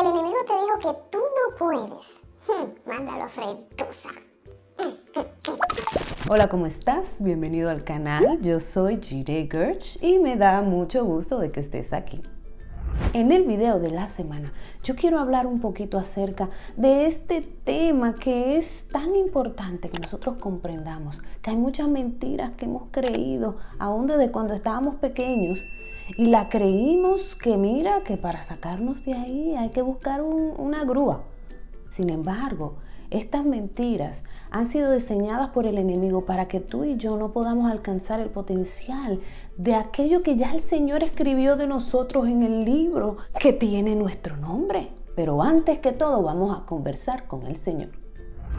el enemigo te dijo que tú no puedes, hmm, mándalo a Hola, ¿cómo estás? Bienvenido al canal. Yo soy Jire Gersh y me da mucho gusto de que estés aquí. En el video de la semana yo quiero hablar un poquito acerca de este tema que es tan importante que nosotros comprendamos, que hay muchas mentiras que hemos creído aún desde cuando estábamos pequeños y la creímos que mira que para sacarnos de ahí hay que buscar una grúa. Sin embargo, estas mentiras han sido diseñadas por el enemigo para que tú y yo no podamos alcanzar el potencial de aquello que ya el Señor escribió de nosotros en el libro que tiene nuestro nombre. Pero antes que todo vamos a conversar con el Señor.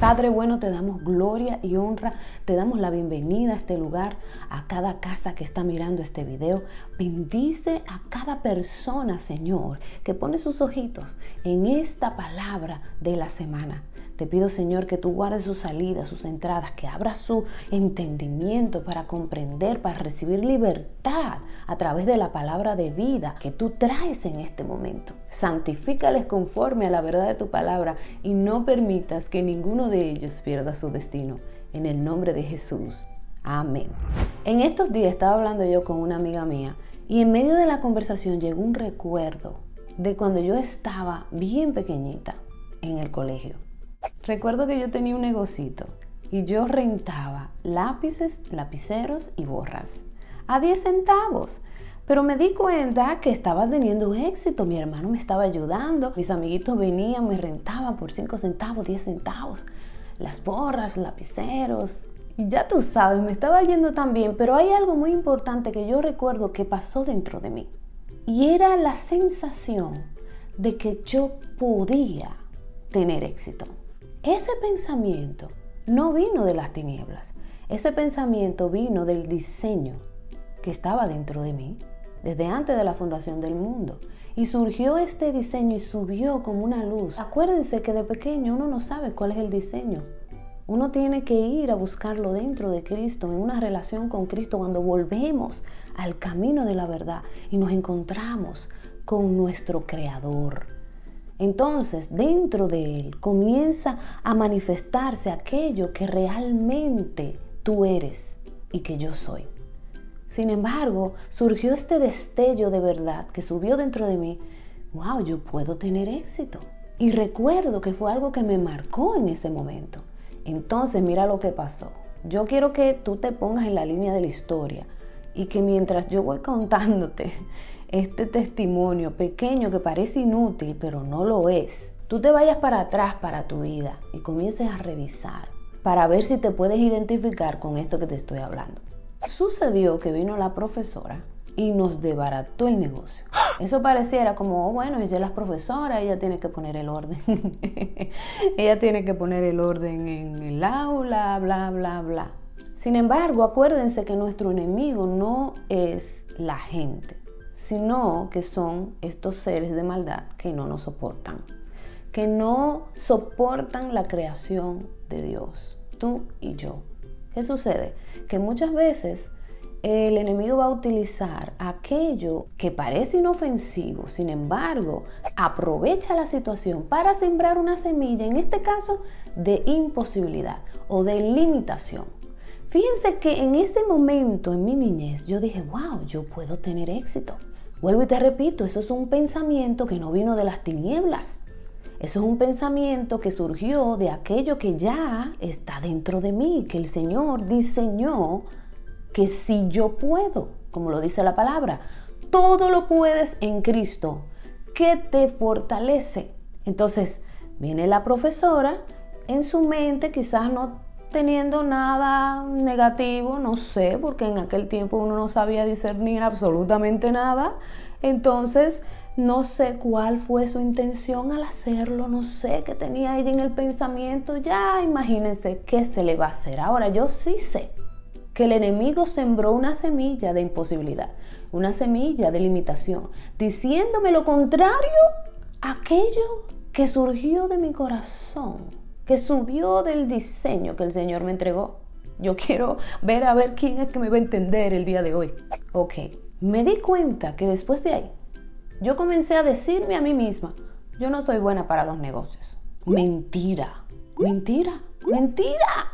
Padre bueno, te damos gloria y honra, te damos la bienvenida a este lugar, a cada casa que está mirando este video. Bendice a cada persona, Señor, que pone sus ojitos en esta palabra de la semana. Te pido, Señor, que tú guardes sus salidas, sus entradas, que abra su entendimiento para comprender, para recibir libertad a través de la palabra de vida que tú traes en este momento. Santifícales conforme a la verdad de tu palabra y no permitas que ninguno de ellos pierda su destino. En el nombre de Jesús. Amén. En estos días estaba hablando yo con una amiga mía y en medio de la conversación llegó un recuerdo de cuando yo estaba bien pequeñita en el colegio. Recuerdo que yo tenía un negocito y yo rentaba lápices, lapiceros y borras a 10 centavos. Pero me di cuenta que estaba teniendo éxito, mi hermano me estaba ayudando, mis amiguitos venían, me rentaban por 5 centavos, 10 centavos, las borras, lapiceros. Y ya tú sabes, me estaba yendo tan bien, pero hay algo muy importante que yo recuerdo que pasó dentro de mí. Y era la sensación de que yo podía tener éxito. Ese pensamiento no vino de las tinieblas, ese pensamiento vino del diseño que estaba dentro de mí desde antes de la fundación del mundo. Y surgió este diseño y subió como una luz. Acuérdense que de pequeño uno no sabe cuál es el diseño. Uno tiene que ir a buscarlo dentro de Cristo, en una relación con Cristo, cuando volvemos al camino de la verdad y nos encontramos con nuestro Creador. Entonces, dentro de él comienza a manifestarse aquello que realmente tú eres y que yo soy. Sin embargo, surgió este destello de verdad que subió dentro de mí. Wow, yo puedo tener éxito. Y recuerdo que fue algo que me marcó en ese momento. Entonces, mira lo que pasó. Yo quiero que tú te pongas en la línea de la historia y que mientras yo voy contándote este testimonio pequeño que parece inútil, pero no lo es, tú te vayas para atrás para tu vida y comiences a revisar para ver si te puedes identificar con esto que te estoy hablando. Sucedió que vino la profesora y nos debarató el negocio. Eso pareciera como, oh, bueno, ella es la profesora, ella tiene que poner el orden. ella tiene que poner el orden en el aula, bla, bla, bla. Sin embargo, acuérdense que nuestro enemigo no es la gente sino que son estos seres de maldad que no nos soportan, que no soportan la creación de Dios, tú y yo. ¿Qué sucede? Que muchas veces el enemigo va a utilizar aquello que parece inofensivo, sin embargo, aprovecha la situación para sembrar una semilla, en este caso, de imposibilidad o de limitación. Fíjense que en ese momento, en mi niñez, yo dije, wow, yo puedo tener éxito. Vuelvo y te repito, eso es un pensamiento que no vino de las tinieblas. Eso es un pensamiento que surgió de aquello que ya está dentro de mí, que el Señor diseñó que si yo puedo, como lo dice la palabra, todo lo puedes en Cristo, que te fortalece. Entonces, viene la profesora en su mente, quizás no teniendo nada negativo, no sé, porque en aquel tiempo uno no sabía discernir absolutamente nada. Entonces, no sé cuál fue su intención al hacerlo, no sé qué tenía ella en el pensamiento. Ya imagínense qué se le va a hacer. Ahora, yo sí sé que el enemigo sembró una semilla de imposibilidad, una semilla de limitación, diciéndome lo contrario aquello que surgió de mi corazón que subió del diseño que el Señor me entregó. Yo quiero ver a ver quién es que me va a entender el día de hoy. Ok, me di cuenta que después de ahí, yo comencé a decirme a mí misma, yo no soy buena para los negocios. Mentira, mentira, mentira.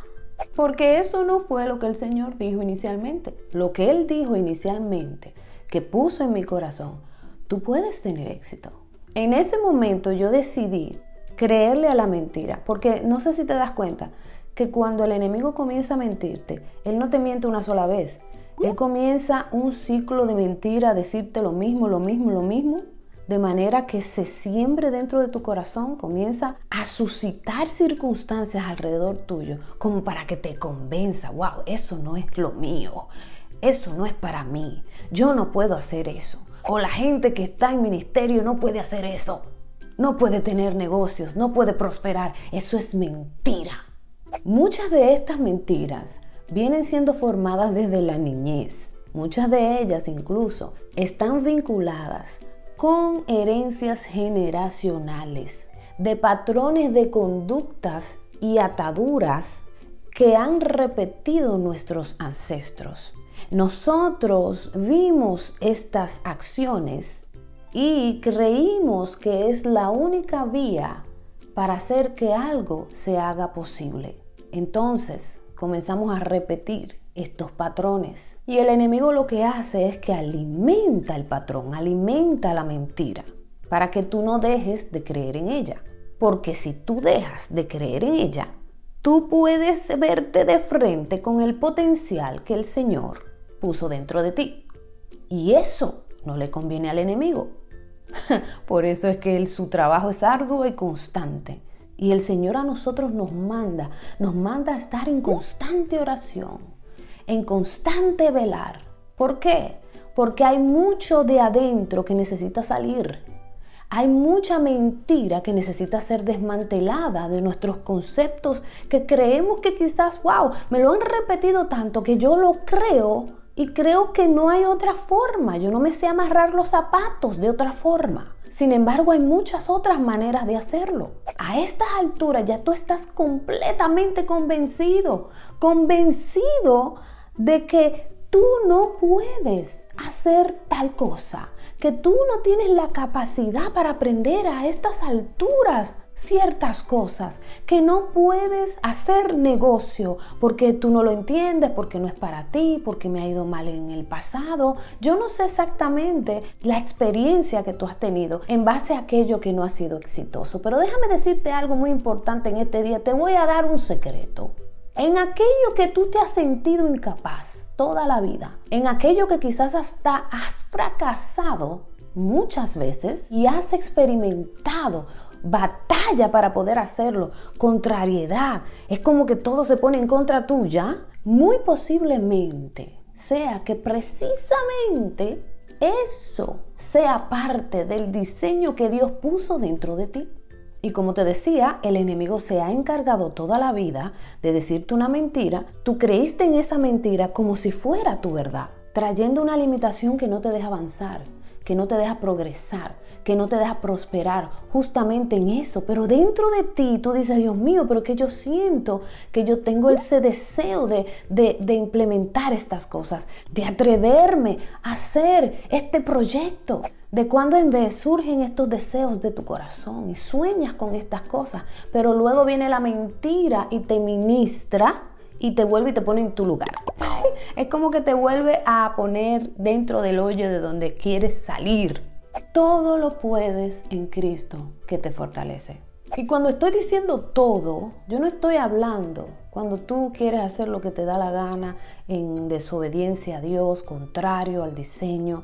Porque eso no fue lo que el Señor dijo inicialmente. Lo que Él dijo inicialmente, que puso en mi corazón, tú puedes tener éxito. En ese momento yo decidí creerle a la mentira, porque no sé si te das cuenta que cuando el enemigo comienza a mentirte, él no te miente una sola vez. Él comienza un ciclo de mentira, decirte lo mismo, lo mismo, lo mismo, de manera que se siembre dentro de tu corazón, comienza a suscitar circunstancias alrededor tuyo, como para que te convenza, wow, eso no es lo mío, eso no es para mí, yo no puedo hacer eso. O la gente que está en ministerio no puede hacer eso, no puede tener negocios, no puede prosperar, eso es mentira. Muchas de estas mentiras vienen siendo formadas desde la niñez. Muchas de ellas incluso están vinculadas con herencias generacionales, de patrones de conductas y ataduras que han repetido nuestros ancestros. Nosotros vimos estas acciones y creímos que es la única vía para hacer que algo se haga posible. Entonces comenzamos a repetir estos patrones. Y el enemigo lo que hace es que alimenta el patrón, alimenta la mentira, para que tú no dejes de creer en ella. Porque si tú dejas de creer en ella, tú puedes verte de frente con el potencial que el Señor puso dentro de ti. Y eso no le conviene al enemigo. Por eso es que su trabajo es arduo y constante. Y el Señor a nosotros nos manda, nos manda a estar en constante oración, en constante velar. ¿Por qué? Porque hay mucho de adentro que necesita salir. Hay mucha mentira que necesita ser desmantelada de nuestros conceptos que creemos que quizás, wow, me lo han repetido tanto que yo lo creo y creo que no hay otra forma. Yo no me sé amarrar los zapatos de otra forma. Sin embargo, hay muchas otras maneras de hacerlo. A estas alturas ya tú estás completamente convencido, convencido de que tú no puedes hacer tal cosa, que tú no tienes la capacidad para aprender a estas alturas ciertas cosas que no puedes hacer negocio porque tú no lo entiendes, porque no es para ti, porque me ha ido mal en el pasado. Yo no sé exactamente la experiencia que tú has tenido en base a aquello que no ha sido exitoso, pero déjame decirte algo muy importante en este día. Te voy a dar un secreto. En aquello que tú te has sentido incapaz toda la vida, en aquello que quizás hasta has fracasado muchas veces y has experimentado batalla para poder hacerlo, contrariedad, es como que todo se pone en contra tuya, muy posiblemente sea que precisamente eso sea parte del diseño que Dios puso dentro de ti. Y como te decía, el enemigo se ha encargado toda la vida de decirte una mentira. Tú creíste en esa mentira como si fuera tu verdad, trayendo una limitación que no te deja avanzar, que no te deja progresar, que no te deja prosperar justamente en eso. Pero dentro de ti tú dices, Dios mío, pero que yo siento que yo tengo ese deseo de, de implementar estas cosas, de atreverme a hacer este proyecto. De cuando en vez surgen estos deseos de tu corazón y sueñas con estas cosas, pero luego viene la mentira y te ministra y te vuelve y te pone en tu lugar. es como que te vuelve a poner dentro del hoyo de donde quieres salir. Todo lo puedes en Cristo que te fortalece. Y cuando estoy diciendo todo, yo no estoy hablando cuando tú quieres hacer lo que te da la gana en desobediencia a Dios, contrario al diseño.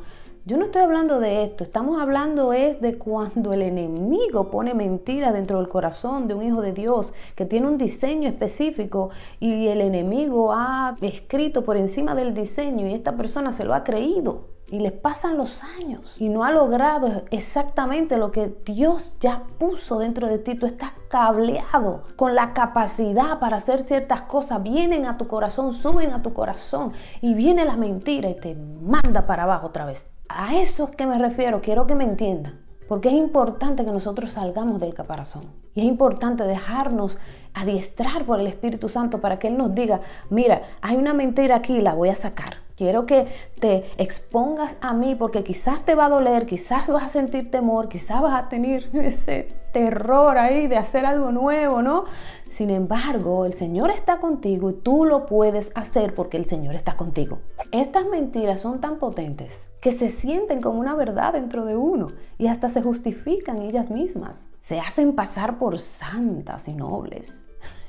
Yo no estoy hablando de esto, estamos hablando es de cuando el enemigo pone mentira dentro del corazón de un hijo de Dios que tiene un diseño específico y el enemigo ha escrito por encima del diseño y esta persona se lo ha creído y les pasan los años y no ha logrado exactamente lo que Dios ya puso dentro de ti. Tú estás cableado con la capacidad para hacer ciertas cosas. Vienen a tu corazón, suben a tu corazón y viene la mentira y te manda para abajo otra vez. A eso es que me refiero, quiero que me entiendan. Porque es importante que nosotros salgamos del caparazón. Y es importante dejarnos adiestrar por el Espíritu Santo para que Él nos diga, mira, hay una mentira aquí, la voy a sacar Quiero que te expongas a mí porque quizás te va a doler, quizás vas a sentir temor, quizás vas a tener ese terror ahí de hacer algo nuevo, ¿no? Sin embargo, el Señor está contigo y tú lo puedes hacer porque el Señor está contigo. Estas mentiras son tan potentes que se sienten como una verdad dentro de uno y hasta se justifican ellas mismas. Se hacen pasar por santas y nobles.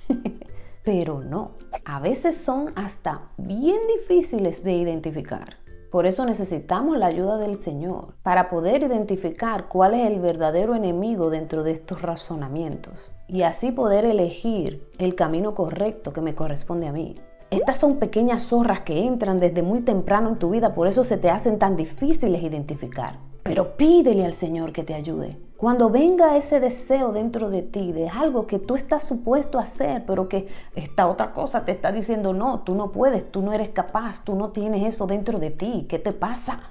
pero no. A veces son hasta bien difíciles de identificar. Por eso necesitamos la ayuda del Señor para poder identificar cuál es el verdadero enemigo dentro de estos razonamientos y así poder elegir el camino correcto que me corresponde a mí. Estas son pequeñas zorras que entran desde muy temprano en tu vida, por eso se te hacen tan difíciles identificar. Pero pídele al Señor que te ayude. Cuando venga ese deseo dentro de ti de algo que tú estás supuesto a hacer, pero que esta otra cosa te está diciendo, no, tú no puedes, tú no eres capaz, tú no tienes eso dentro de ti, ¿qué te pasa?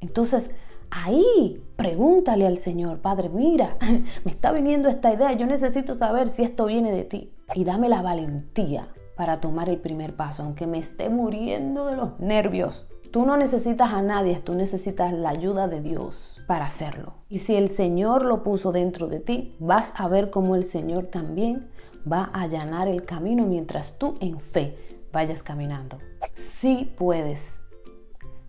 Entonces, ahí pregúntale al Señor, Padre, mira, me está viniendo esta idea, yo necesito saber si esto viene de ti. Y dame la valentía para tomar el primer paso, aunque me esté muriendo de los nervios. Tú no necesitas a nadie, tú necesitas la ayuda de Dios para hacerlo. Y si el Señor lo puso dentro de ti, vas a ver cómo el Señor también va a allanar el camino mientras tú en fe vayas caminando. Sí puedes,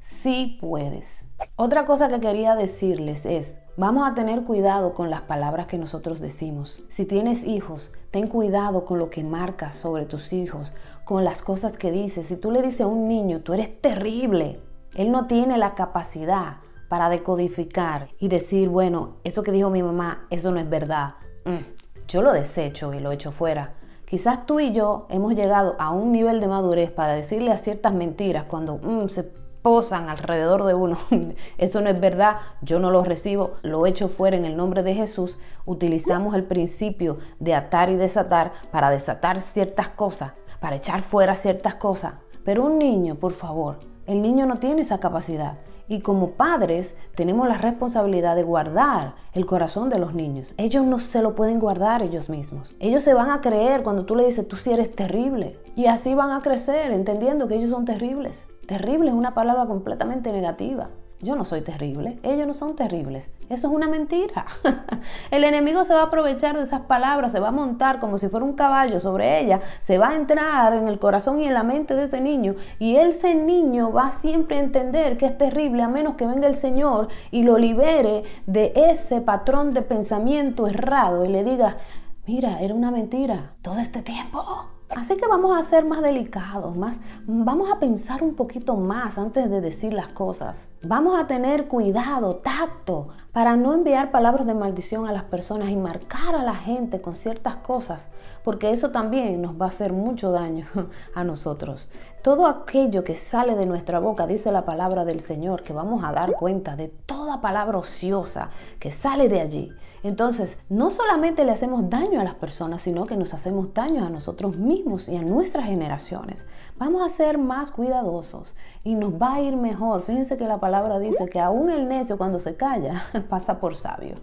sí puedes. Otra cosa que quería decirles es, Vamos a tener cuidado con las palabras que nosotros decimos. Si tienes hijos, ten cuidado con lo que marcas sobre tus hijos, con las cosas que dices. Si tú le dices a un niño, tú eres terrible, él no tiene la capacidad para decodificar y decir, bueno, eso que dijo mi mamá, eso no es verdad. Mm, yo lo desecho y lo echo fuera. Quizás tú y yo hemos llegado a un nivel de madurez para decirle a ciertas mentiras cuando mm, se posan alrededor de uno. Eso no es verdad, yo no lo recibo, lo echo fuera en el nombre de Jesús. Utilizamos el principio de atar y desatar para desatar ciertas cosas, para echar fuera ciertas cosas. Pero un niño, por favor, el niño no tiene esa capacidad. Y como padres tenemos la responsabilidad de guardar el corazón de los niños. Ellos no se lo pueden guardar ellos mismos. Ellos se van a creer cuando tú le dices, tú sí eres terrible. Y así van a crecer entendiendo que ellos son terribles. Terrible es una palabra completamente negativa. Yo no soy terrible, ellos no son terribles. Eso es una mentira. El enemigo se va a aprovechar de esas palabras, se va a montar como si fuera un caballo sobre ella, se va a entrar en el corazón y en la mente de ese niño y ese niño va siempre a entender que es terrible a menos que venga el Señor y lo libere de ese patrón de pensamiento errado y le diga, mira, era una mentira todo este tiempo. Así que vamos a ser más delicados, más, vamos a pensar un poquito más antes de decir las cosas. Vamos a tener cuidado, tacto, para no enviar palabras de maldición a las personas y marcar a la gente con ciertas cosas, porque eso también nos va a hacer mucho daño a nosotros. Todo aquello que sale de nuestra boca, dice la palabra del Señor, que vamos a dar cuenta de toda palabra ociosa que sale de allí. Entonces, no solamente le hacemos daño a las personas, sino que nos hacemos daño a nosotros mismos y a nuestras generaciones. Vamos a ser más cuidadosos y nos va a ir mejor. Fíjense que la palabra dice que aún el necio cuando se calla pasa por sabio.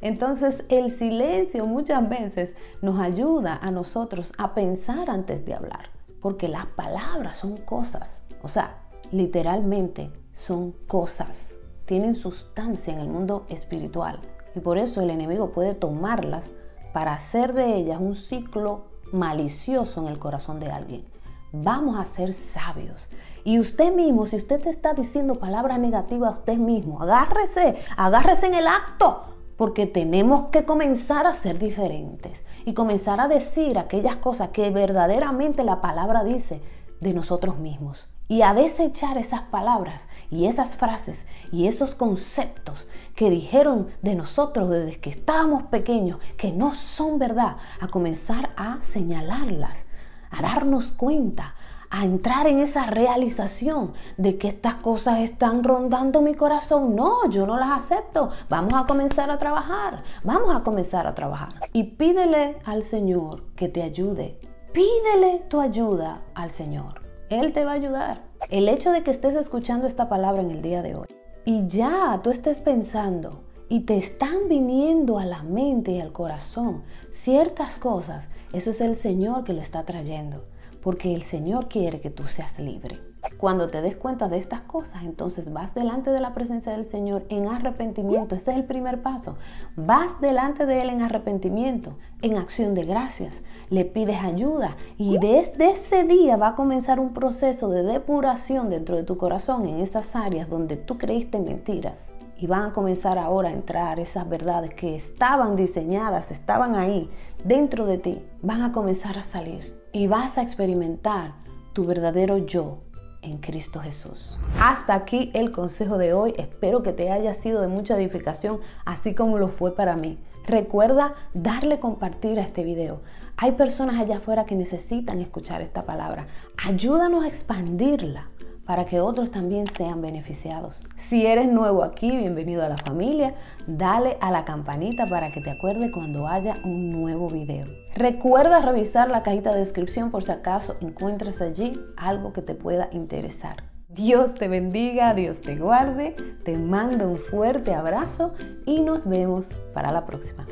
Entonces el silencio muchas veces nos ayuda a nosotros a pensar antes de hablar, porque las palabras son cosas, o sea, literalmente son cosas, tienen sustancia en el mundo espiritual y por eso el enemigo puede tomarlas para hacer de ellas un ciclo malicioso en el corazón de alguien. Vamos a ser sabios. Y usted mismo, si usted te está diciendo palabras negativas a usted mismo, agárrese, agárrese en el acto, porque tenemos que comenzar a ser diferentes y comenzar a decir aquellas cosas que verdaderamente la palabra dice de nosotros mismos y a desechar esas palabras y esas frases y esos conceptos que dijeron de nosotros desde que estábamos pequeños que no son verdad, a comenzar a señalarlas, a darnos cuenta, a entrar en esa realización de que estas cosas están rondando mi corazón. No, yo no las acepto. Vamos a comenzar a trabajar. Vamos a comenzar a trabajar. Y pídele al Señor que te ayude. Pídele tu ayuda al Señor. Él te va a ayudar. El hecho de que estés escuchando esta palabra en el día de hoy y ya tú estés pensando y te están viniendo a la mente y al corazón ciertas cosas, eso es el Señor que lo está trayendo, porque el Señor quiere que tú seas libre. Cuando te des cuenta de estas cosas, entonces vas delante de la presencia del Señor en arrepentimiento. Ese es el primer paso. Vas delante de Él en arrepentimiento, en acción de gracias. Le pides ayuda y desde ese día va a comenzar un proceso de depuración dentro de tu corazón en esas áreas donde tú creíste mentiras. Y van a comenzar ahora a entrar esas verdades que estaban diseñadas, estaban ahí, dentro de ti. Van a comenzar a salir. Y vas a experimentar tu verdadero yo, en Cristo Jesús. Hasta aquí el consejo de hoy. Espero que te haya sido de mucha edificación, así como lo fue para mí. Recuerda darle compartir a este video. Hay personas allá afuera que necesitan escuchar esta palabra. Ayúdanos a expandirla para que otros también sean beneficiados. Si eres nuevo aquí, bienvenido a la familia, dale a la campanita para que te acuerde cuando haya un nuevo video. Recuerda revisar la cajita de descripción por si acaso encuentras allí algo que te pueda interesar. Dios te bendiga, Dios te guarde, te mando un fuerte abrazo y nos vemos para la próxima.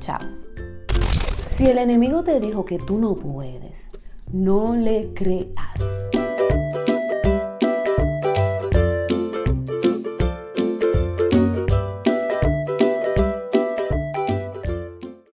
Chao. Si el enemigo te dijo que tú no puedes, no le creas.